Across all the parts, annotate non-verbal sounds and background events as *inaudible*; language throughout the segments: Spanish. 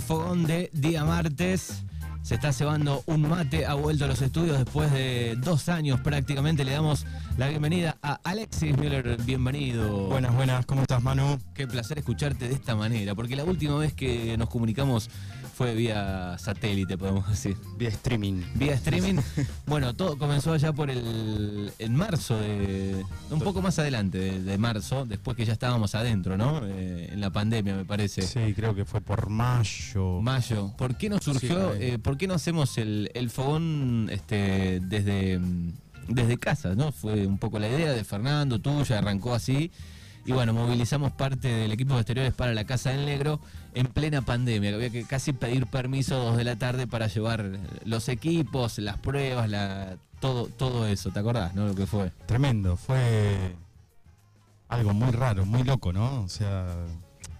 fogón de día martes. Se está cebando un mate, ha vuelto a los estudios después de dos años prácticamente. Le damos la bienvenida a Alexis Müller. Bienvenido. Buenas, buenas, ¿cómo estás, Manu? Qué placer escucharte de esta manera, porque la última vez que nos comunicamos fue vía satélite, podemos decir. Vía streaming. Vía streaming. bueno, todo comenzó allá por el en marzo, de, un poco más adelante de, marzo, después que ya estábamos adentro, ¿no? Eh, en la pandemia, me parece. Sí, creo que fue por mayo. Mayo. ¿Por qué nos surgió? Eh, ¿Por qué no hacemos el, el fogón este, desde, desde casa? ¿no? Fue un poco la idea de Fernando, tuya, arrancó así. Y bueno, movilizamos parte del equipo de exteriores para la Casa del Negro en plena pandemia, que había que casi pedir permiso a dos de la tarde para llevar los equipos, las pruebas, la, todo, todo eso. ¿Te acordás, no? Lo que fue. Tremendo, fue algo muy raro, muy loco, ¿no? O sea,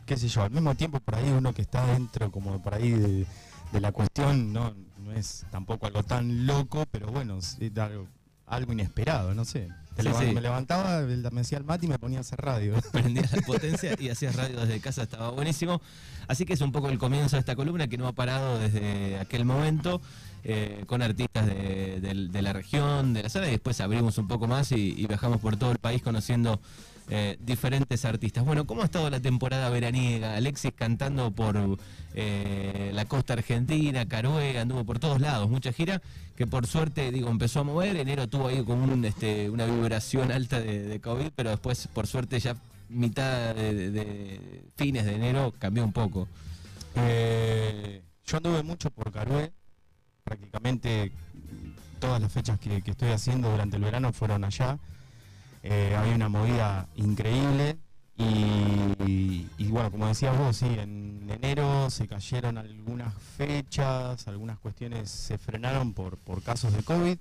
qué sé yo, al mismo tiempo por ahí uno que está dentro como por ahí de de la cuestión no, no es tampoco algo tan loco, pero bueno, es algo, algo inesperado, no sé. Me levantaba, me hacía el mate y me ponía a hacer radio. *laughs* Prendías la *laughs* potencia y hacías radio desde casa, estaba buenísimo. Así que es un poco el comienzo de esta columna que no ha parado desde aquel momento. Eh, con artistas de, la región, de la zona, y después abrimos un poco más y, viajamos por todo el país conociendo eh, diferentes artistas. Bueno, ¿cómo ha estado la temporada veraniega? Alexis cantando por eh, la costa argentina, Carué, anduvo por todos lados, mucha gira, que por suerte, digo, empezó a mover, enero tuvo ahí como un, este, una vibración alta de, COVID, pero después, por suerte, ya mitad de, fines de enero cambió un poco. yo anduve mucho por Carué, prácticamente todas las fechas que, estoy haciendo durante el verano fueron allá. Eh, había una movida increíble y, bueno, como decías vos, sí, en enero se cayeron algunas fechas, algunas cuestiones se frenaron por, por casos de COVID.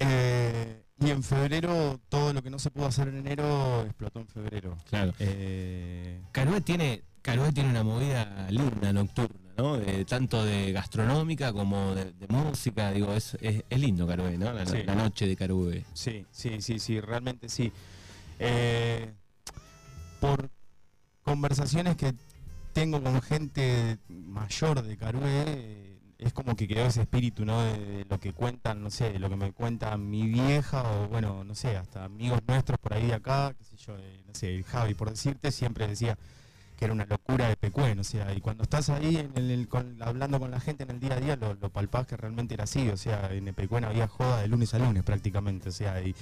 Eh, y en febrero, todo lo que no se pudo hacer en enero explotó en febrero. Claro. Eh, tiene, tiene una movida linda nocturna. ¿No? tanto de gastronómica como de, música, digo, es, es, lindo Carué, ¿no? La, noche de Carué. Sí, sí, sí, sí, realmente sí. Eh, por conversaciones que tengo con gente mayor de Carué, es como que quedó ese espíritu, ¿no? De, lo que cuentan, no sé, de lo que me cuenta mi vieja o, bueno, no sé, hasta amigos nuestros por ahí de acá, qué sé yo, no sé, Javi, por decirte, siempre decía que era una locura de Pecuen, o sea, y cuando estás ahí en el, hablando con la gente en el día a día, lo, lo, palpás que realmente era así, o sea, en Pecuen había joda de lunes a lunes prácticamente, o sea, y,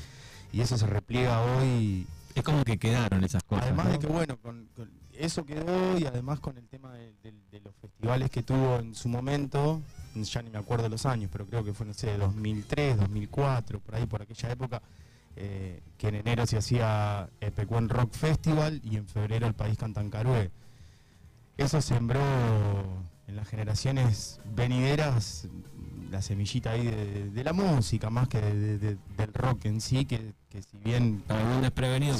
eso se repliega hoy. Es como que quedaron esas cosas. Además de que, bueno, con, eso quedó y además con el tema de, los festivales que tuvo en su momento, ya ni me acuerdo los años, pero creo que fue, no sé, 2003, 2004, por ahí, por aquella época, eh, que en enero se hacía el Pecuen Rock Festival y en febrero el país cantan Carué. Eso sembró en las generaciones venideras la semillita ahí de, la música, más que del rock en sí, que, si bien... Para algún desprevenido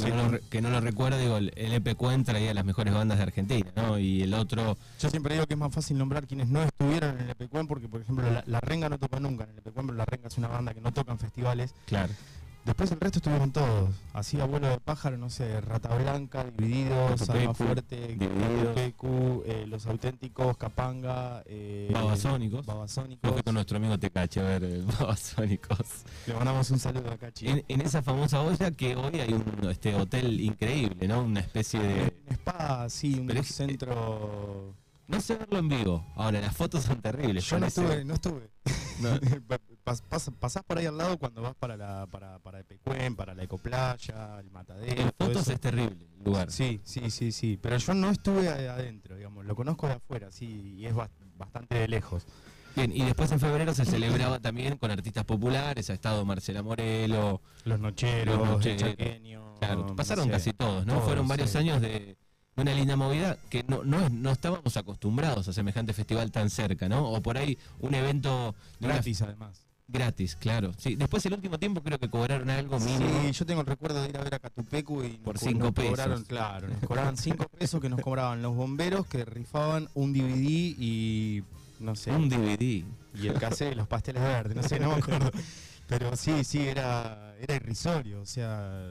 que, no lo, recuerda, digo, el, el traía las mejores bandas de Argentina, ¿no? Y el otro... Yo siempre digo que es más fácil nombrar quienes no estuvieron en el EPQuen, porque por ejemplo la, Renga no toca nunca en el EPQuen, pero la Renga es una banda que no toca en festivales. Claro. Después el resto estuvieron todos. Así abuelo de pájaro, no sé, Rata Blanca, Divididos, Alma Fuerte, Pecu, eh, Los Auténticos, Capanga, eh, Babasónicos. Babasónicos. Con nuestro amigo Tecache a ver eh, *laughs* Babasónicos. Le mandamos un saludo a Cachi. En, esa famosa olla que hoy hay un este hotel increíble, ¿no? Una especie de. Un spa, sí, un centro. No sé verlo en vivo. Ahora, las fotos son terribles. Yo no estuve, no estuve. *laughs* *laughs* pasás por ahí al lado cuando vas para la para, para Epecuén, para la Ecoplaya, el Matadero. En fotos es terrible el lugar. Sí, sí, sí, sí. Pero yo no estuve adentro, digamos. Lo conozco de afuera, sí, y es bastante de lejos. Bien, y después en febrero se celebraba también con artistas populares, ha estado Marcela Morelo, Los Nocheros, los Claro, pasaron casi todos, ¿no? Fueron varios años de una linda movida que no, no, no estábamos acostumbrados a semejante festival tan cerca, ¿no? O por ahí un evento... Gratis además. Gratis, claro. Sí, después el último tiempo creo que cobraron algo mínimo. Sí, yo tengo el recuerdo de ir a ver a Catupecu y por cinco pesos. cobraron, claro, nos *laughs* cobraban cinco pesos que nos cobraban los bomberos que rifaban un DVD y no sé. Un DVD. Y el cassette, los pasteles verdes, no sé, no me acuerdo. Pero sí, sí, era, era irrisorio, o sea,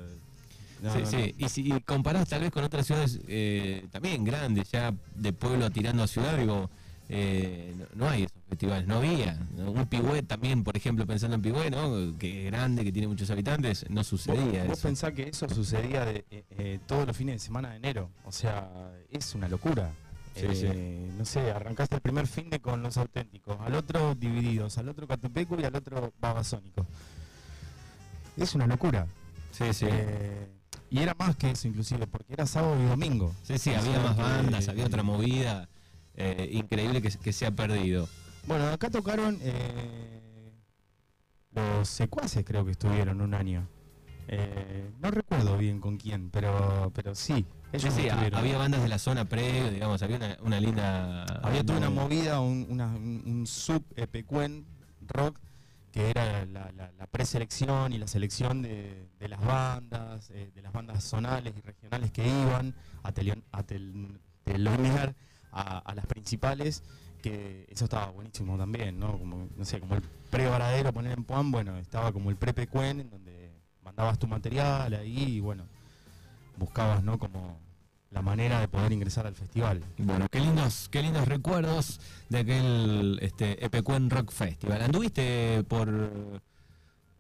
No, sí, no, sí. Y si comparás tal vez con otras ciudades eh, también grandes, ya de pueblo tirando a ciudad, digo, eh, no, no hay esos festivales, no había. Un Pigüé también, por ejemplo, pensando en Pigüé, ¿no? que es grande, que tiene muchos habitantes, no sucedía vos eso. pensás que eso sucedía de, eh, eh, todos los fines de semana de enero. O sea, es una locura. Sí, Eh, No sé, arrancaste el primer fin de con los auténticos, al otro divididos, al otro Catupecu y al otro Babasónico. Es una locura. Sí, sí. Eh, y era más que eso inclusive, porque era sábado y domingo. Sí, sí, había más bandas, había otra movida eh, increíble que, que se ha perdido. Bueno, acá tocaron eh, los secuaces, creo que estuvieron un año. Eh, no recuerdo bien con quién, pero, pero sí. Ellos había bandas de la zona previo, digamos, había una, una linda... Había toda una movida. un, una- un- un sub epecuen rock que era la, la- la preselección y la selección de, de las bandas, eh, de las bandas zonales y regionales que iban a, telion- a tel- telonear a, a las principales, que eso estaba buenísimo también, ¿no? Como, no sé, como el pre-varadero poner en Puan, bueno, estaba como el pre-pecuen, en donde mandabas tu material ahí y bueno, buscabas, ¿no? Como la manera de poder ingresar al festival. Bueno, qué lindos, qué lindos recuerdos de aquel este, Epecuen Rock Festival. ¿Anduviste por,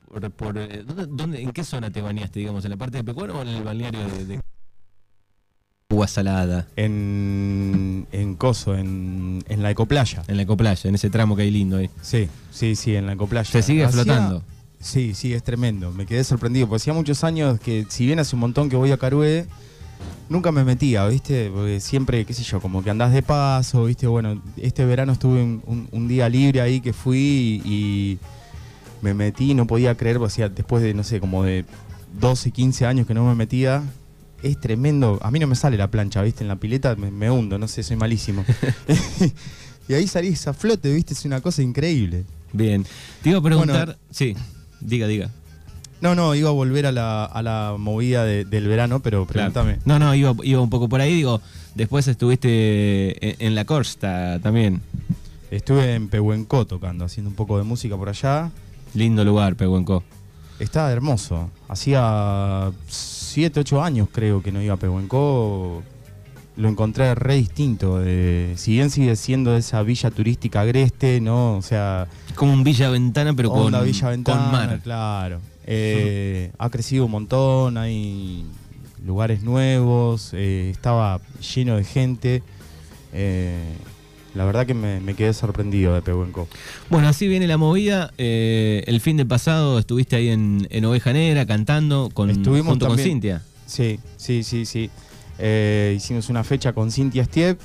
por, por, eh, ¿dónde, en qué zona te bañaste, digamos, en la parte de Epecuen o en el balneario de Agua Salada? En, en Coso, en, en la Ecoplaya. En la ecoplaya, en ese tramo que hay lindo ahí. Sí, sí, sí, en la Ecoplaya. Se sigue flotando. Sí, sí, es tremendo. Me quedé sorprendido, porque hacía muchos años que, si bien hace un montón que voy a Carué, nunca me metía, ¿viste? Porque siempre, qué sé yo, como que andás de paso, ¿viste? Bueno, este verano estuve un, un- un día libre ahí que fui y me metí, no podía creer, porque hacía después de, no sé, como de 12, 15 años que no me metía. Es tremendo. A mí no me sale la plancha, ¿viste? En la pileta me, me hundo, no sé, soy malísimo. *laughs* *laughs* y ahí salís a flote, ¿viste? Es una cosa increíble. Bien. Te iba a preguntar, Bueno. sí, diga, diga. No, no, iba a volver a la, a la movida de- del verano, pero Claro. pregúntame. No, no, iba, iba un poco por ahí, digo, después estuviste en, en la costa también. Estuve en Pehuenco tocando, haciendo un poco de música por allá. Lindo lugar, Pehuenco. Estaba hermoso. Hacía 7, 8 años creo que no iba a Pehuenco. Lo encontré re distinto. eh, si bien sigue siendo esa villa turística agreste, ¿no? O sea, Como un Villa Ventana, pero con, Villa Ventana, con mar. claro. Eh, ha crecido un montón, hay lugares nuevos, eh, estaba lleno de gente. La verdad que me, me quedé sorprendido de Pehuenco. Bueno, así viene la movida. eh, el fin de pasado estuviste ahí en, en Oveja Negra cantando con, Estuvimos junto con. Cintia. Sí, sí, sí, sí. Eh, hicimos una fecha con Cintia Stiep.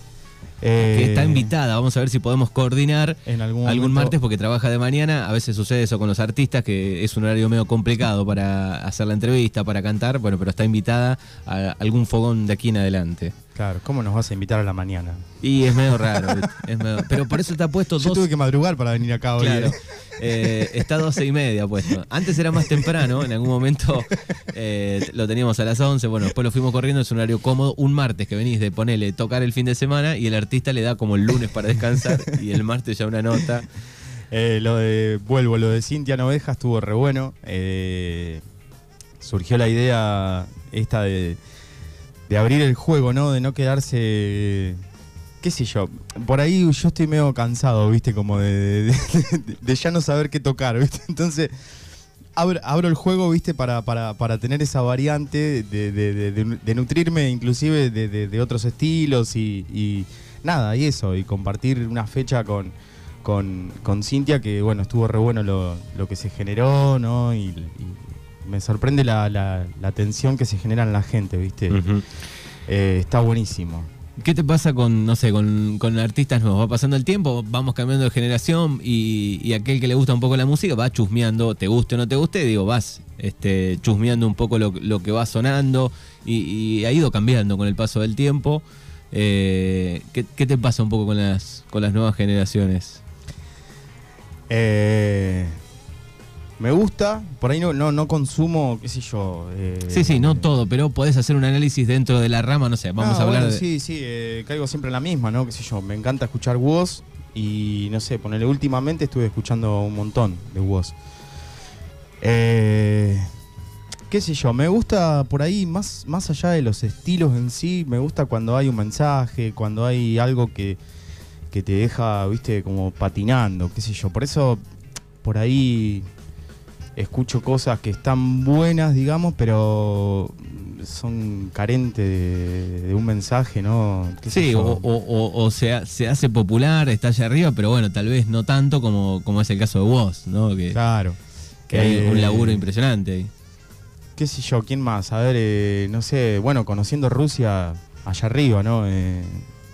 eh, Que está invitada. Vamos a ver si podemos coordinar en algún, algún momento. martes porque trabaja de mañana. A veces sucede eso con los artistas, que es un horario medio complicado para hacer la entrevista, para cantar. Bueno, pero está invitada a algún fogón de aquí en adelante. Claro, ¿cómo nos vas a invitar a la mañana? Y es medio raro. es medio- Pero por eso está puesto Yo dos. tuve que madrugar para venir acá hoy. Claro. eh. Eh, está 12 y media puesto. Antes era más temprano, en algún momento eh, lo teníamos a las 11, bueno, después lo fuimos corriendo, es un horario cómodo. Un martes que venís de ponerle, tocar el fin de semana y el artista le da como el lunes para descansar y el martes ya una nota. Eh, lo de, vuelvo, lo de Cintia Noveja estuvo re bueno. Surgió la idea esta de, de abrir el juego, ¿no? De no quedarse, qué sé yo. Por ahí yo estoy medio cansado, ¿viste? Como de, de- ya no saber qué tocar, ¿viste? *laughs* Entonces, abro, abro el juego, ¿viste? Para, para, para tener esa variante de, nutrirme inclusive de, otros estilos y, nada, y eso, y compartir una fecha con con, con Cintia, que bueno, estuvo re bueno lo, lo que se generó, ¿no? Y me sorprende la, la, la atención que se genera en la gente, ¿viste? Eh, está buenísimo. ¿Qué te pasa con, no sé, con, con artistas nuevos? Va pasando el tiempo, vamos cambiando de generación y, y aquel que le gusta un poco la música va chusmeando, te guste o no te guste, digo, vas este, chusmeando un poco lo, lo que va sonando y, y ha ido cambiando con el paso del tiempo. Eh, ¿qué, qué te pasa un poco con las, con las nuevas generaciones? Eh, me gusta, por ahí no, no, no consumo, qué sé yo. eh, Sí, sí, no todo, pero podés hacer un análisis dentro de la rama, no sé, vamos Ah, a hablar bueno, de... Sí, sí, eh, caigo siempre en la misma, ¿no? Qué sé yo, me encanta escuchar Woz y no sé, ponele, últimamente estuve escuchando un montón de Woz. Eh, qué sé yo, me gusta por ahí, más, más allá de los estilos en sí, me gusta cuando hay un mensaje, cuando hay algo que, que te deja, viste, como patinando, qué sé yo. Por eso, por ahí escucho cosas que están buenas, digamos, pero son carentes de, de un mensaje, ¿no? ¿Qué sé Sí, o, o- o- o se, se hace popular, está allá arriba, pero bueno, tal vez no tanto como, como es el caso de vos, ¿no? Que, Claro. que hay Eh, un laburo impresionante ahí. qué sé yo, ¿quién más? A ver, eh, no sé, bueno, conociendo Rusia allá arriba, ¿no? Eh,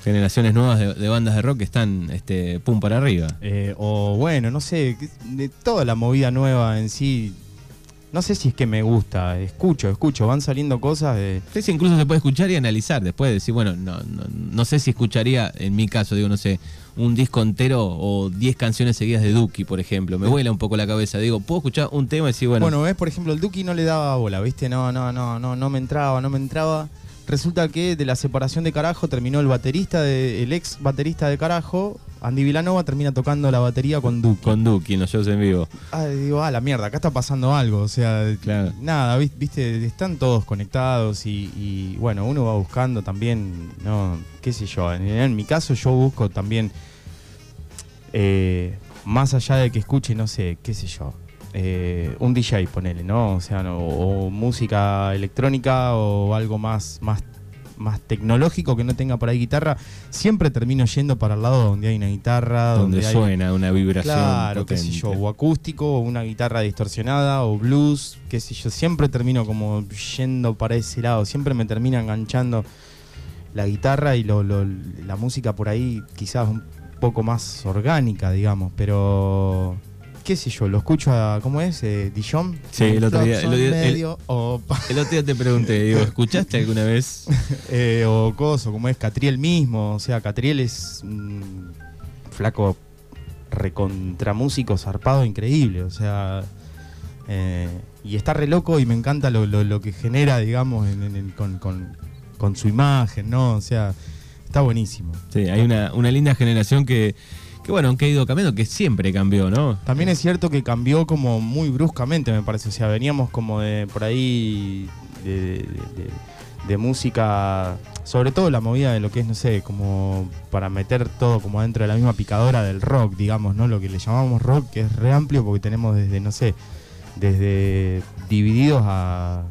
Generaciones nuevas de, de bandas de rock que están este, pum para arriba. eh, o bueno, no sé, de toda la movida nueva en sí, no sé si es que me gusta, escucho, escucho, van saliendo cosas de... Sí, incluso se puede escuchar y analizar después, decir, bueno, no, no, no sé si escucharía, en mi caso, digo, no sé, un disco entero o 10 canciones seguidas de Duki, por ejemplo. Me vuela un poco la cabeza. Digo, puedo escuchar un tema y decir, bueno, Bueno, ves, por ejemplo, el Duki no le daba bola, ¿viste? No, no, no, no, no me entraba, no me entraba. Resulta que de la separación de Carajo terminó el baterista, de, el ex baterista de Carajo, Andy Vilanova, termina tocando la batería con Duki. con Duki los shows en vivo. Ah, digo, ah, la mierda, acá está pasando algo. O sea, Claro. nada, vis- viste, están todos conectados y, y, bueno, uno va buscando también, no, qué sé yo. En, en mi caso, yo busco también, eh, más allá de que escuche, no sé, qué sé yo. Eh, un DJ, ponele, ¿no? O sea, no, o música electrónica o algo más, más, más tecnológico que no tenga por ahí guitarra. Siempre termino yendo para el lado donde hay una guitarra, donde donde, hay suena una vibración. Claro, qué sé yo, potente. o acústico, o una guitarra distorsionada, o blues, qué sé yo. Siempre termino como yendo para ese lado, siempre me termina enganchando la guitarra y lo, lo- la música por ahí quizás un poco más orgánica, digamos, pero qué sé yo, lo escucho a, ¿cómo es? Eh, Dijon. Sí, el otro día- el otro día- el- medio, o, El otro día te pregunté, digo, ¿escuchaste alguna vez? *laughs* eh, o coso, como es Catriel mismo, o sea, Catriel es un flaco recontramúsico zarpado increíble, o sea, eh, y está re loco y me encanta lo, lo- lo que genera, digamos, en- en- en- con, con- con su imagen, ¿no? O sea, está buenísimo. Sí, hay una, una linda generación que, que, bueno, que ha ido cambiando, que siempre cambió, ¿no? También es cierto que cambió como muy bruscamente, me parece. O sea, veníamos como de por ahí de, de- de- de música, sobre todo la movida de lo que es, no sé, como para meter todo como dentro de la misma picadora del rock, digamos, ¿no? Lo que le llamamos rock, que es re amplio porque tenemos desde, no sé, desde divididos a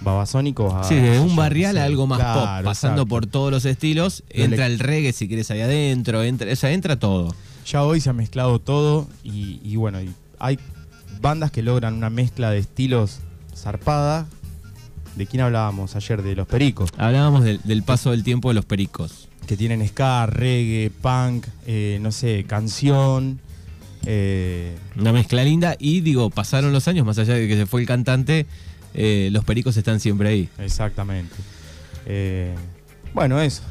babasónicos a... Sí, de un barrial no a algo más pop, pasando exacto. por todos los estilos, Lo entra el reggae si quieres ahí adentro, entra, o sea, entra todo. Ya hoy se ha mezclado todo y, y bueno, y hay bandas que logran una mezcla de estilos zarpada. ¿De quién hablábamos ayer? De los pericos, Hablábamos del, del paso del tiempo de los pericos. que tienen ska, reggae, punk, eh, no sé, canción. eh, Una mezcla linda y digo, pasaron los años, más allá de que se fue el cantante, eh, los pericos están siempre ahí. exactamente. Bueno, eso.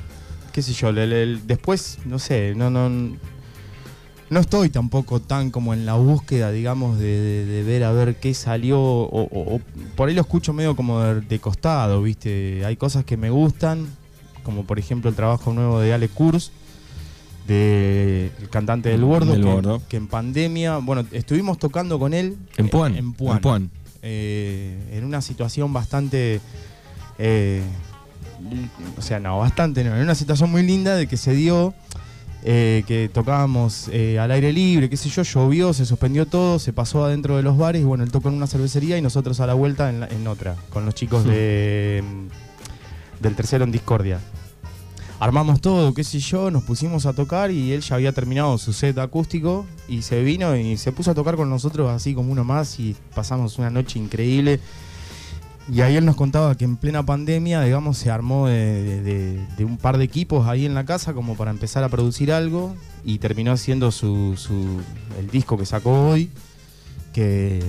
Qué sé yo, el- el- el- después, no sé, no, no, no estoy tampoco tan como en la búsqueda, digamos, de, de- de ver a ver qué salió. O, o- o por ahí lo escucho medio como de, de costado, ¿viste? Hay cosas que me gustan, como por ejemplo el trabajo nuevo de Ale Kurz, de el cantante del Bordo, Del que, Bordo. que en pandemia, bueno, estuvimos tocando con él En Puan. en Puan, En Puan. eh, en una situación bastante. eh, o sea, no, bastante no. En una situación muy linda de que se dio. Eh, que tocábamos eh, al aire libre, qué sé yo, llovió, se suspendió todo, se pasó adentro de los bares y bueno, él tocó en una cervecería y nosotros a la vuelta en, la- en otra, con los chicos Hmm. de, mm, del tercero en Discordia. Armamos todo, qué sé yo, nos pusimos a tocar y él ya había terminado su set acústico y se vino y se puso a tocar con nosotros así como uno más y pasamos una noche increíble. Y ahí él nos contaba que en plena pandemia, digamos, se armó de, un par de equipos ahí en la casa como para empezar a producir algo y terminó haciendo su, el disco que sacó hoy, que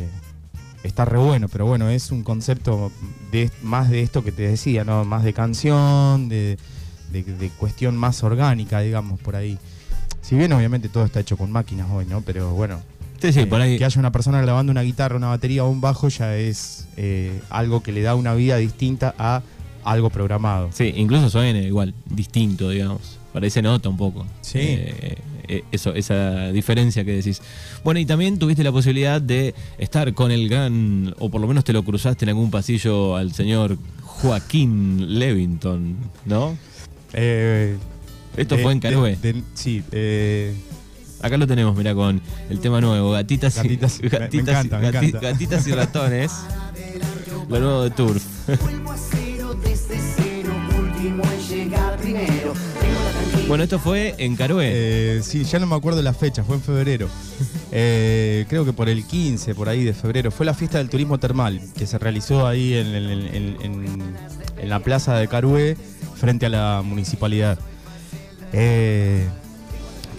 está re bueno, pero bueno, es un concepto de, más de esto que te decía, ¿no? Más de canción, de- de cuestión más orgánica, digamos, por ahí. Si bien obviamente todo está hecho con máquinas hoy, ¿no? Pero bueno, Sí, sí, eh, por ahí. que haya una persona grabando una guitarra, una batería o un bajo ya es eh, algo que le da una vida distinta a algo programado. Sí, incluso suena igual, distinto, digamos. Parece nota un poco. Sí. Eh, eso, esa diferencia que decís. Bueno, y también tuviste la posibilidad de estar con el gran, o por lo menos te lo cruzaste en algún pasillo al señor Joaquín Levington, ¿no? Eh, Esto de- fue en Carué. sí, eh, Acá lo tenemos, mira, con el tema nuevo, gatitas, y- Gatitas, me- me gatitas, encanta, me gati- encanta. gatitas y ratones. *laughs* Lo nuevo de Turf. Vuelvo a cero desde cero, último en llegar primero. Tengo la tranquilidad. Bueno, esto fue en Carué. eh, sí, ya no me acuerdo la fecha, fue en febrero. *laughs* Eh, creo que por el 15, por ahí de febrero. Fue la fiesta del turismo termal que se realizó ahí en, en- en- en- en la plaza de Carué, frente a la municipalidad. Eh,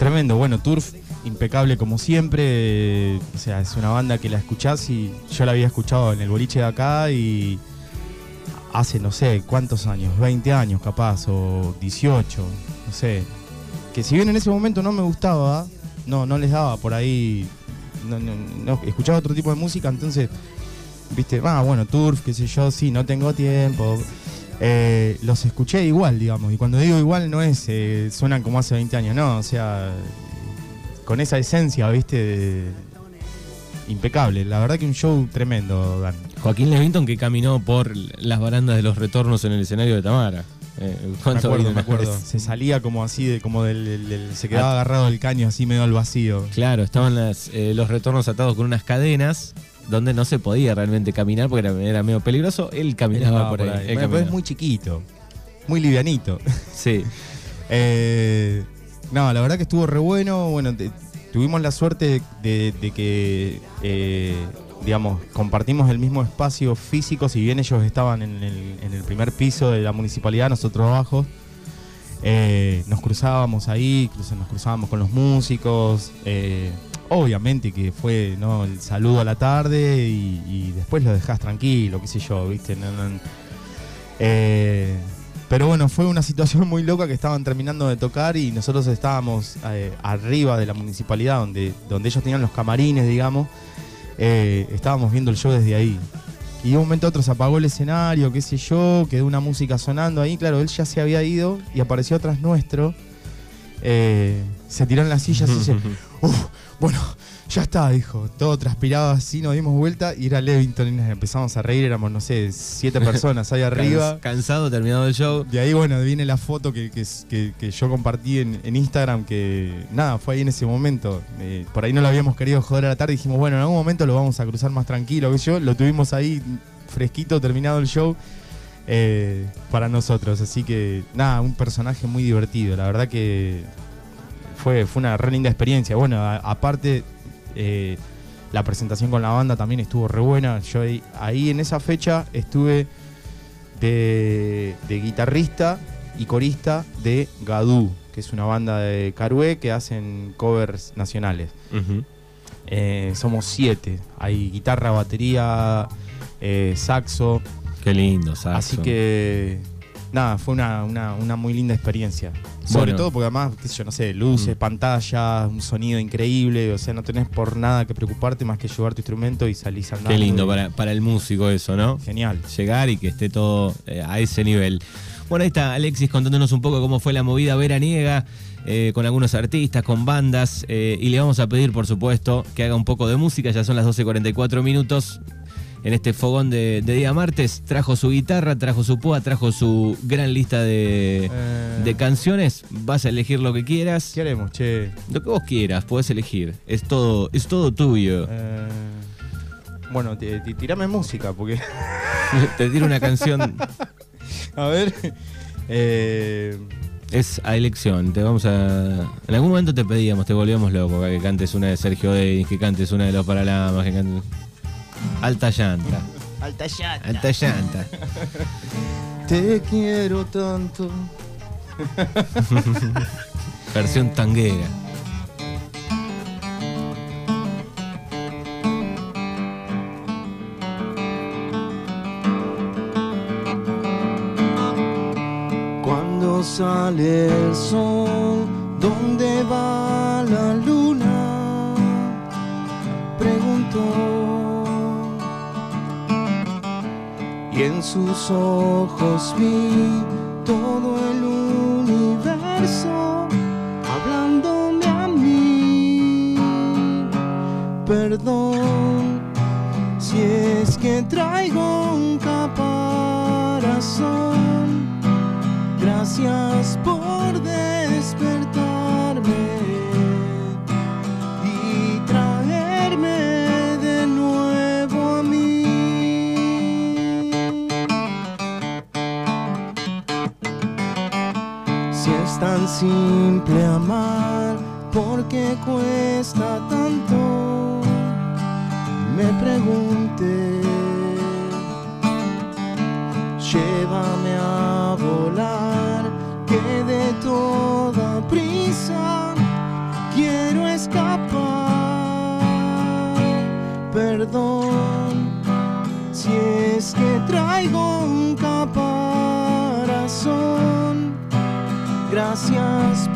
tremendo, bueno, Turf, impecable como siempre. o sea, es una banda que la escuchás y yo la había escuchado en el boliche de acá y hace no sé cuántos años, 20 años capaz, o 18, no sé. Que si bien en ese momento no me gustaba, no, no les daba por ahí, no, no- no- escuchaba otro tipo de música, entonces, viste, ah, bueno, Turf, qué sé yo, sí, no tengo tiempo. Eh, los escuché igual, digamos, y cuando digo igual no es, eh, suenan como hace 20 años, no, o sea, con esa esencia, viste, de- impecable. La verdad que un show tremendo, Dan. Joaquín Levington que caminó por las barandas de los retornos en el escenario de Tamara. Eh, Me ¿cuánto acuerdo, me acuerdo. *laughs* Se salía como así, de, como del, del- del- se quedaba Ah. agarrado del caño así medio al vacío. Claro, estaban las, eh, los retornos atados con unas cadenas donde no se podía realmente caminar porque era, era medio peligroso. Él caminaba por ahí. él Bueno, es muy chiquito, muy livianito. *laughs* Sí. Eh, no, la verdad que estuvo re bueno. Bueno, te- tuvimos la suerte de, de que, eh, digamos, compartimos el mismo espacio físico. Si bien ellos estaban en el, en el primer piso de la municipalidad, nosotros abajo. eh, nos cruzábamos ahí, nos cruzábamos con los músicos. eh, obviamente que fue ¿no? el saludo a la tarde y, después lo dejás tranquilo, qué sé yo, ¿viste? No- eh, pero bueno, fue una situación muy loca que estaban terminando de tocar y nosotros estábamos eh, arriba de la municipalidad, donde, donde ellos tenían los camarines, digamos. Eh, estábamos viendo el show desde ahí. Y de un momento a otro se apagó el escenario, qué sé yo, quedó una música sonando ahí. Claro, él ya se había ido y apareció atrás nuestro. Eh, se tiró en las sillas y dice, *laughs* bueno, ya está, dijo. Todo transpirado así, nos dimos vuelta y era Levington y nos empezamos a reír. Éramos, no sé, siete personas ahí *laughs* arriba. Cans- cansado, terminado el show. De ahí, bueno, viene la foto que, que- que- que yo compartí en, en Instagram, que nada, fue ahí en ese momento. Eh, por ahí no lo habíamos querido joder a la tarde, dijimos, bueno, en algún momento lo vamos a cruzar más tranquilo, que yo. Lo tuvimos ahí fresquito, terminado el show, eh, para nosotros. Así que, nada, un personaje muy divertido. La verdad que fue, fue una re linda experiencia. Bueno, a- aparte, eh, la presentación con la banda también estuvo re buena. Yo ahí, ahí en esa fecha estuve de, de guitarrista y corista de Gadú, que es una banda de Carué que hacen covers nacionales. Eh, somos siete. Hay guitarra, batería, saxo. Qué lindo, saxo. Así que, nada, fue una, una- una muy linda experiencia. Sobre Bueno. todo porque además, qué sé yo, no sé, luces, Mm. pantalla, un sonido increíble. O sea, no tenés por nada que preocuparte más que llevar tu instrumento y salís andando. Qué lindo y- para, para el músico eso, ¿no? Genial. Llegar y que esté todo eh, a ese nivel. Bueno, ahí está Alexis contándonos un poco cómo fue la movida veraniega eh, con algunos artistas, con bandas. eh, y le vamos a pedir, por supuesto, que haga un poco de música. Ya son las 12.44 minutos. En este fogón de, de día martes, trajo su guitarra, trajo su púa, trajo su gran lista de, Eh, de canciones. Vas a elegir lo que quieras. ¿Qué haremos, che? Lo que vos quieras, podés elegir. Es todo, es todo tuyo. Eh, bueno, tirame música, porque. *laughs* Te tiro una canción. A ver. Eh, Es a elección, te vamos a. En algún momento te pedíamos, te volvíamos loco, que cantes una de Sergio Denis, que cantes una de los Paralamas, que cantes. Alta llanta. Alta llanta. Alta llanta. Te quiero tanto. *laughs* Versión tanguera. Cuando sale el sol, ¿dónde va la luna? Preguntó. y en sus ojos vi todo el universo hablándome a mí. Perdón si es que traigo un caparazón. Gracias por Gracias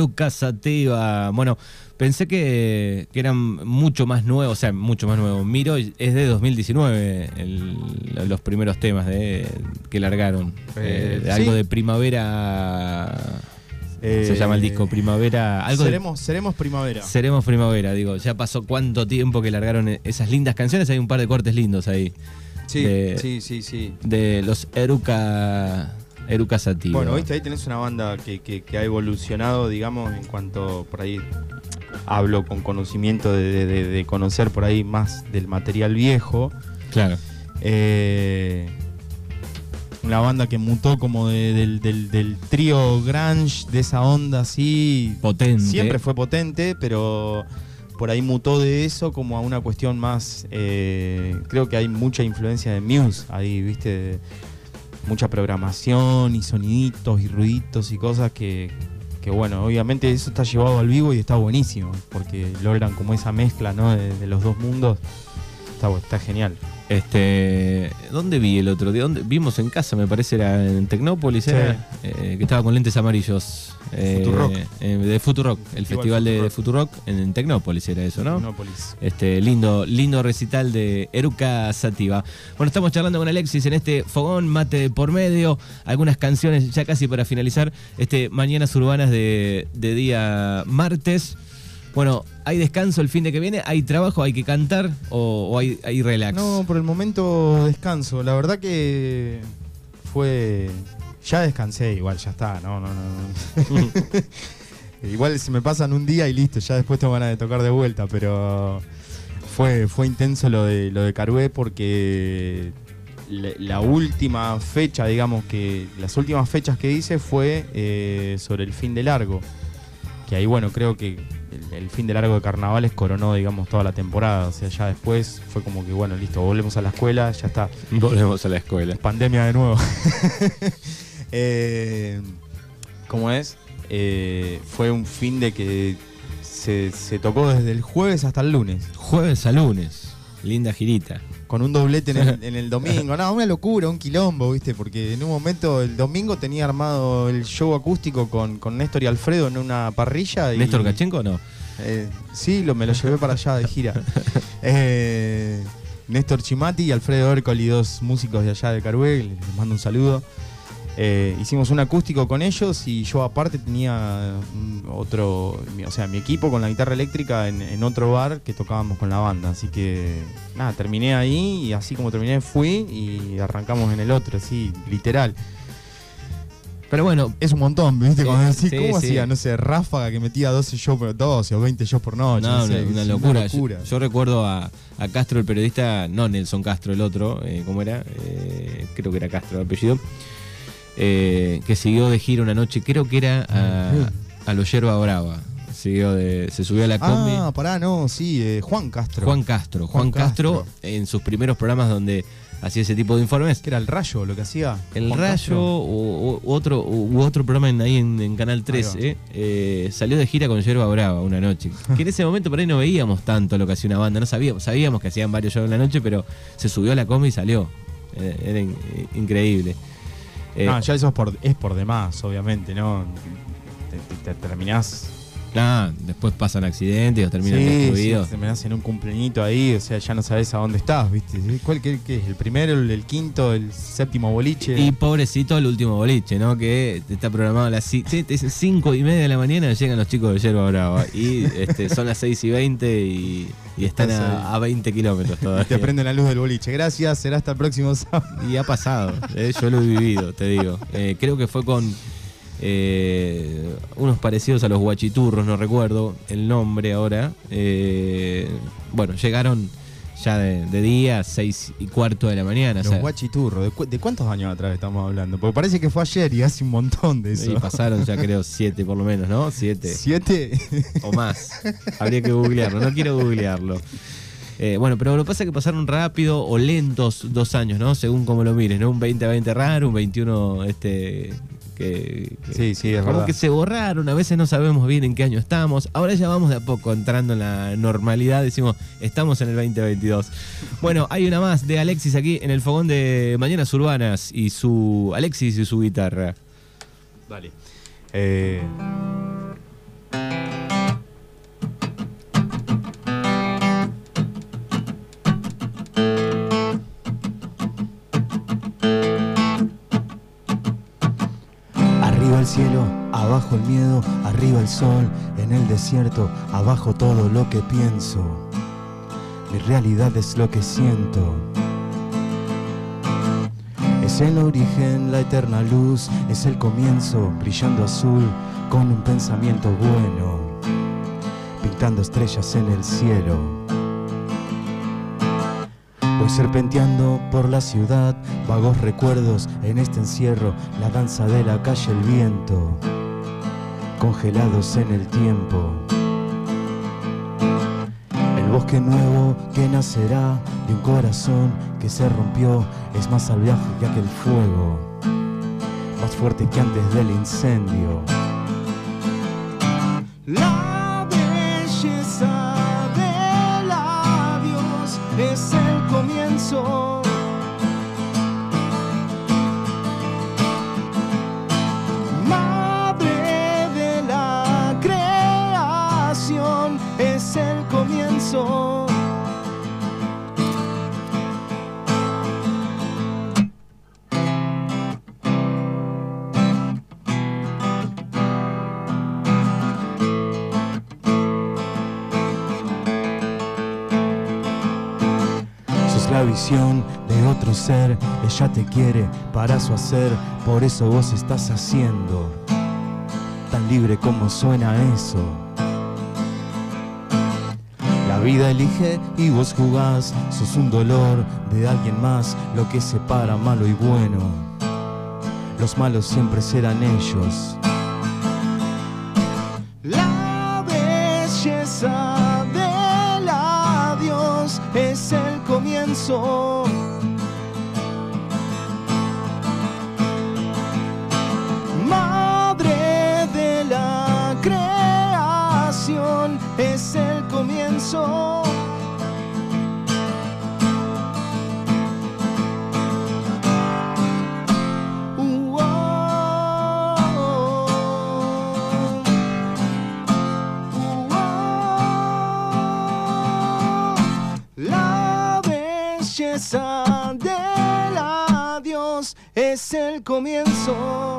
Eruca. Eruca Sativa. Bueno, pensé que, que eran mucho más nuevos, o sea, mucho más nuevos. Miro es de 2019 el- los primeros temas de, que largaron. Eh, Eh, algo sí. de primavera. se Eh, llama el disco Primavera. Algo de- seremos, seremos primavera. Seremos Primavera, digo. Ya pasó cuánto tiempo que largaron esas lindas canciones. Hay un par de cortes lindos ahí. Sí, de- sí, sí, sí. De los Eruca. Eruca Sativa. Bueno, viste, ahí tenés una banda que, que- que ha evolucionado, digamos, en cuanto por ahí hablo con conocimiento de, de- de- de conocer por ahí más del material viejo. Claro. Eh, una banda que mutó como de- del, del- del trío grunge, de esa onda así. Potente. Siempre fue potente, pero por ahí mutó de eso como a una cuestión más. eh, creo que hay mucha influencia de Muse ahí, viste. Mucha programación y soniditos y ruiditos y cosas que, que, bueno, obviamente eso está llevado al vivo y está buenísimo, porque logran como esa mezcla, ¿no? De, los dos mundos. Está, está genial. Este, ¿dónde vi el otro día? ¿Dónde? Vimos en casa, me parece, era en Tecnópolis, Sí. era, eh, que estaba con lentes amarillos. eh, Futurock. eh, de Futurock, el festival de, de Futurock. En, en Tecnópolis era eso, ¿no? Tecnópolis. Este lindo, lindo recital de Eruca Sativa. Bueno, estamos charlando con Alexis en este fogón, mate por medio, algunas canciones ya casi para finalizar. Este Mañanas Urbanas de, de día martes. Bueno, ¿hay descanso el fin de que viene? ¿Hay trabajo? ¿Hay que cantar? ¿O, o hay, hay relax? No, por el momento descanso. La verdad que fue. Ya descansé, igual, ya está. No, no, no. *laughs* igual se me pasan un día y listo, ya después tengo ganas de tocar de vuelta, pero fue, fue intenso lo de lo de Carué porque la, la última fecha, digamos que. Las últimas fechas que hice fue eh, sobre el fin de largo. Que ahí, bueno, creo que el, el fin de largo de carnavales coronó, digamos, toda la temporada. O sea, ya después fue como que, bueno, listo, volvemos a la escuela, ya está. Volvemos a la escuela. Pandemia de nuevo. *laughs* Eh, ¿Cómo es? Eh, fue un fin de que se, se tocó desde el jueves hasta el lunes. Jueves a lunes. Linda girita. Con un doblete en el, en el domingo. No, una locura, un quilombo, ¿viste? Porque en un momento el domingo tenía armado el show acústico con, con Néstor y Alfredo en una parrilla. Y, ¿Néstor Cachenco o no? Eh, sí, lo, me lo llevé para allá de gira. *laughs* Eh, Néstor Chimati y Alfredo Ercoli, dos músicos de allá de Carué, les mando un saludo. Eh, hicimos un acústico con ellos y yo aparte tenía mm, otro, o sea, mi equipo con la guitarra eléctrica en, en otro bar que tocábamos con la banda. Así que nada, terminé ahí y así como terminé fui y arrancamos en el otro, así, literal. Pero bueno, Es un montón, ¿viste? Cuando decís, sí, ¿cómo sí. hacía? No sé, Ráfaga que metía 12 shows por 12 o 20 shows por noche. no, no sé, una, una es locura. Yo, yo recuerdo a, a Castro, el periodista, no Nelson Castro, el otro, eh, ¿cómo era? Eh, creo que era Castro el apellido, eh, que siguió de gira una noche, creo que era a, a los Yerba Brava. Siguió de, se subió a la combi. Ah, pará, no, sí, eh, Juan Castro. Juan Castro. Juan, Juan Castro, Castro. en sus primeros programas donde hacía ese tipo de informes. Que era el rayo lo que hacía. El Juan Rayo o- otro, u otro programa en, ahí en, en Canal Ahí 13 eh, salió de gira con Yerba Brava una noche. *laughs* Que en ese momento por ahí no veíamos tanto lo que hacía una banda, no sabíamos, sabíamos que hacían varios shows en la noche, pero se subió a la combi y salió. Eh, era in- increíble. Eh, No, ya eso es por, es por demás, obviamente, ¿no? Te, te- te terminás. ah, después pasan accidentes o terminan Sí, sí, destruidos. te terminás en un cumpleañito ahí, o sea, ya no sabes a dónde estás, ¿viste? ¿Cuál qué, qué es? ¿El primero, el, el quinto, el séptimo boliche? Y pobrecito el último boliche, ¿no? Que está programado a las ci- sí, te dicen cinco y media de la mañana llegan los chicos de Yerba Brava. Y este, son las 6 y 20 y, y están a, a 20 kilómetros te todavía. prenden la luz del boliche. Gracias, será hasta el próximo sábado. Y ha pasado, eh, yo lo he vivido, te digo. Eh, creo que fue con eh, unos parecidos a los guachiturros, no recuerdo el nombre ahora. Bueno, llegaron ya de, de día, seis y cuarto de la mañana. o Los sea, guachiturros, ¿de, cu- de cuántos años atrás estamos hablando? Porque parece que fue ayer y hace un montón de eso. y pasaron ya creo siete por lo menos, ¿no? Siete. ¿Siete? o más. Habría que googlearlo, no quiero googlearlo. Eh, bueno, pero lo que pasa es que pasaron rápido o lentos dos años, ¿no? Según como lo mires, ¿no? Un 20-20 raro, un 21 este que, que- Sí, sí, es como verdad. que se borraron, a veces no sabemos bien en qué año estamos. Ahora ya vamos de a poco entrando en la normalidad, decimos, estamos en el 2022. Bueno, hay una más de Alexis aquí en el fogón de Mañanas Urbanas y su Alexis y su guitarra. Dale. Eh, el sol, en el desierto, abajo todo lo que pienso. Mi realidad es lo que siento. Es el origen, la eterna luz, es el comienzo, brillando azul, con un pensamiento bueno, pintando estrellas en el cielo. Voy serpenteando por la ciudad, vagos recuerdos en este encierro, la danza de la calle, el viento, congelados en el tiempo. El bosque nuevo que nacerá de un corazón que se rompió es más salvaje que aquel fuego, más fuerte que antes del incendio. Ella te quiere para su hacer, por eso vos estás haciendo, tan libre como suena eso. La vida elige y vos jugás, sos un dolor de alguien más, lo que separa malo y bueno. Los malos siempre serán ellos. Es el comienzo.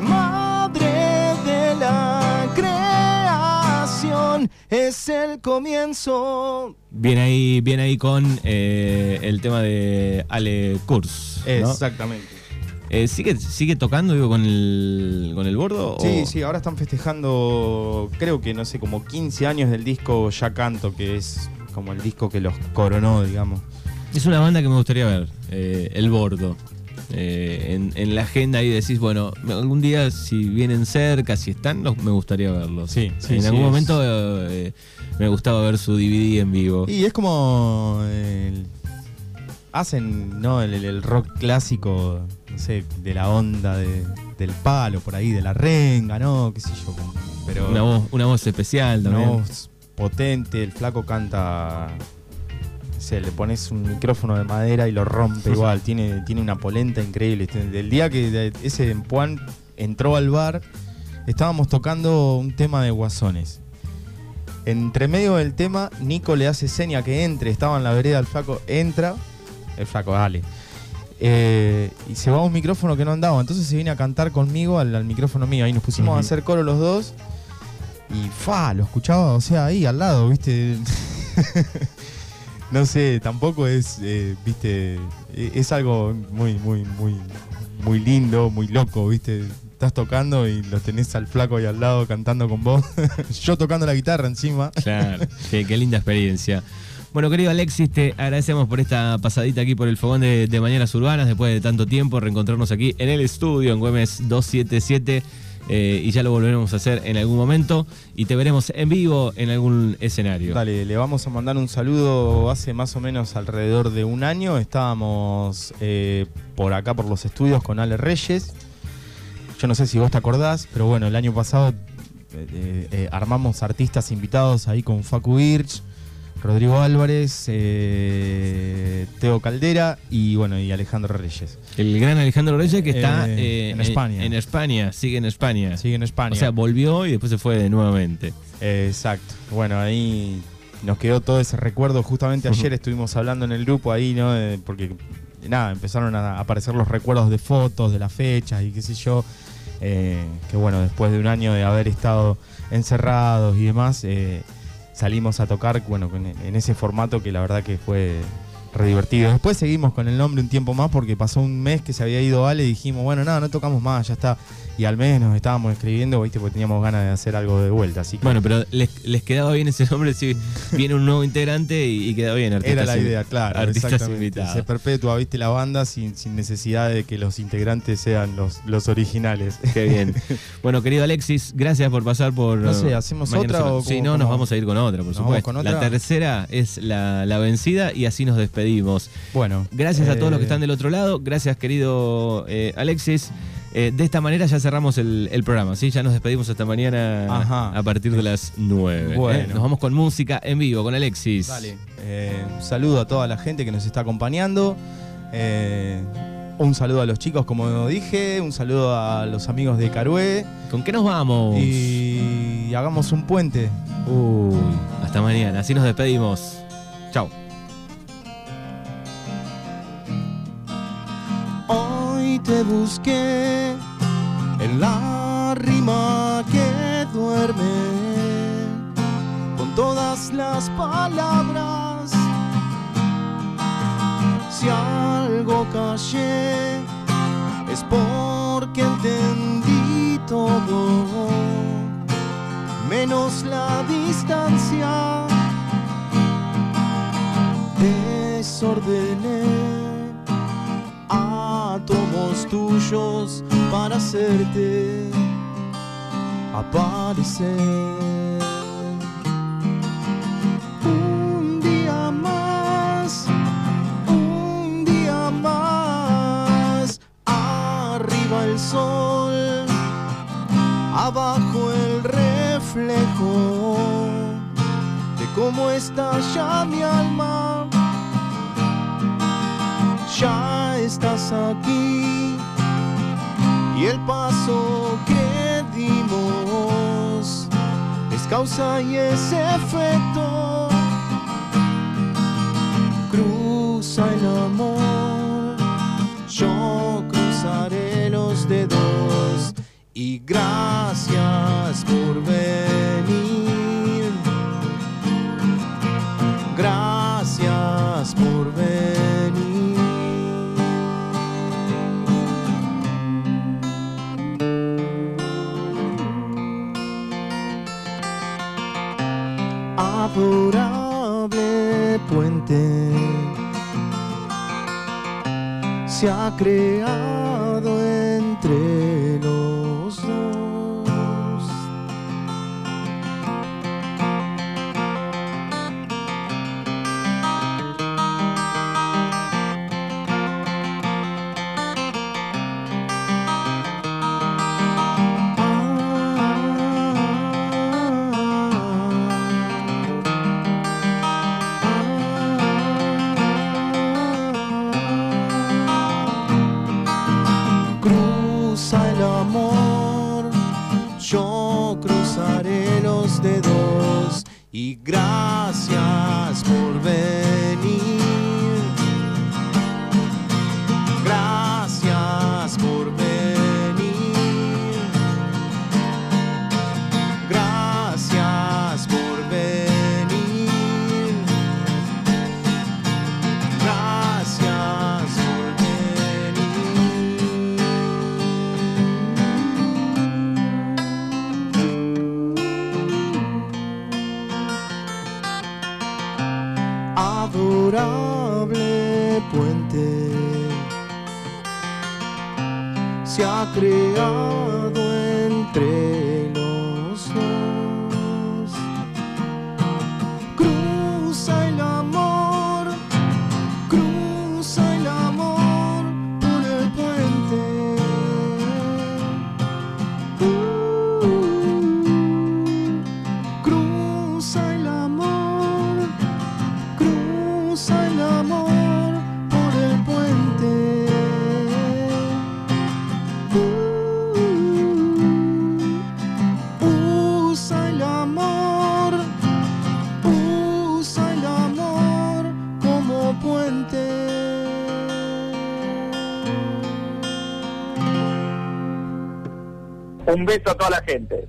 Madre de la creación, es el comienzo. Bien ahí, bien ahí con eh, el tema de Ale Kurz. ¿no? Exactamente. Eh, ¿sigue, ¿Sigue tocando digo, con el, con el bordo? Sí, o- sí, ahora están festejando, creo que no sé, como 15 años del disco Ya Canto, que es como el disco que los coronó, digamos. Es una banda que me gustaría ver, eh, El Bordo. Eh, en, en la agenda ahí decís, bueno, algún día si vienen cerca, si están, los- me gustaría verlos. Sí, sí, En sí, algún es- momento eh, me gustaba ver su DVD en vivo. Y es como. el- hacen, ¿no? El, rock clásico, no sé, de la onda de- del palo, por ahí, de la renga, ¿no? ¿Qué sé yo? Pero. Una voz, una voz especial una también. voz potente, el flaco canta. sé, le pones un micrófono de madera y lo rompe *laughs* igual. Tiene, tiene una polenta increíble. Este, El día que ese Empuan entró al bar, estábamos tocando un tema de guasones. Entre medio del tema, Nico le hace seña que entre. Estaba en la vereda, el flaco entra. El flaco, dale. Eh, y se va a un micrófono que no andaba. Entonces se viene a cantar conmigo al, al micrófono mío. Ahí nos pusimos a hacer coro los dos. Y fa, lo escuchaba, o sea, ahí al lado, ¿viste? *laughs* no sé, tampoco es, eh, ¿viste? E- Es algo muy, muy, muy, muy lindo, muy loco, ¿viste? Estás tocando y lo tenés al flaco ahí al lado cantando con vos. *laughs* Yo tocando la guitarra encima. Claro, *laughs* qué, qué linda experiencia. Bueno, querido Alexis, te agradecemos por esta pasadita aquí por el fogón de, de Mañanas Urbanas, después de tanto tiempo, reencontrarnos aquí en el estudio, en Güemes 277, eh, y ya lo volveremos a hacer en algún momento, y te veremos en vivo en algún escenario. Dale, le vamos a mandar un saludo. Hace más o menos alrededor de un año estábamos eh, por acá, por los estudios, con Ale Reyes. Yo no sé si vos te acordás, pero bueno, el año pasado eh, armamos artistas invitados ahí con Facu Birch, Rodrigo Álvarez, eh, Teo Caldera y bueno, y Alejandro Reyes. El gran Alejandro Reyes que está Eh, eh, en España. En, España, sigue en España. Sigue en España. O sea, volvió y después se fue nuevamente. Eh, Exacto. Bueno, ahí nos quedó todo ese recuerdo. Justamente ayer estuvimos hablando en el grupo ahí, ¿no? Eh, porque nada, empezaron a aparecer los recuerdos de fotos, de las fechas y qué sé yo. Eh, que bueno, después de un año de haber estado encerrados y demás, eh, salimos a tocar, bueno, en ese formato que la verdad que fue re divertido. Después seguimos con el nombre un tiempo más porque pasó un mes que se había ido Ale y dijimos, bueno, no, no tocamos más, ya está. Y al mes nos estábamos escribiendo, ¿viste? Porque teníamos ganas de hacer algo de vuelta. Así que Bueno, pero les, les quedaba bien ese nombre si viene un nuevo integrante y, y queda bien. Era artistas la in- idea, claro. Artistas exactamente. invitados. Se perpetúa, viste, la banda sin, sin necesidad de que los integrantes sean los, los originales. Qué bien. *laughs* Bueno, querido Alexis, gracias por pasar por. No sé, ¿hacemos otra o. Sí, no, nos vamos a ir con otra, por ¿Nos supuesto. con La otra? tercera es la, la vencida y así nos despedimos. Bueno. Gracias a todos los que eh, están del otro lado. Gracias, querido eh, Alexis. Eh, de esta manera ya cerramos el, el programa, ¿sí? Ya nos despedimos esta mañana Ajá. a partir de las 9. Bueno. Nos vamos con música en vivo, con Alexis. Dale. Eh, un saludo a toda la gente que nos está acompañando. Eh, un saludo a los chicos, como dije. Un saludo a los amigos de Carué. ¿Con qué nos vamos? Y hagamos un puente. Uy, hasta mañana. Así nos despedimos. Chao. Te busqué en la rima que duerme con todas las palabras. Si algo callé es porque entendí todo, menos la distancia. Desordené átomos tuyos para hacerte aparecer. Un día más, un día más, arriba el sol, abajo el reflejo de cómo está ya mi alma ya estás aquí y el paso que dimos es causa y es efecto. Cruza el amor, yo cruzaré los dedos y gracias por ver. inexplorable puente. Se ha creado a toda la gente.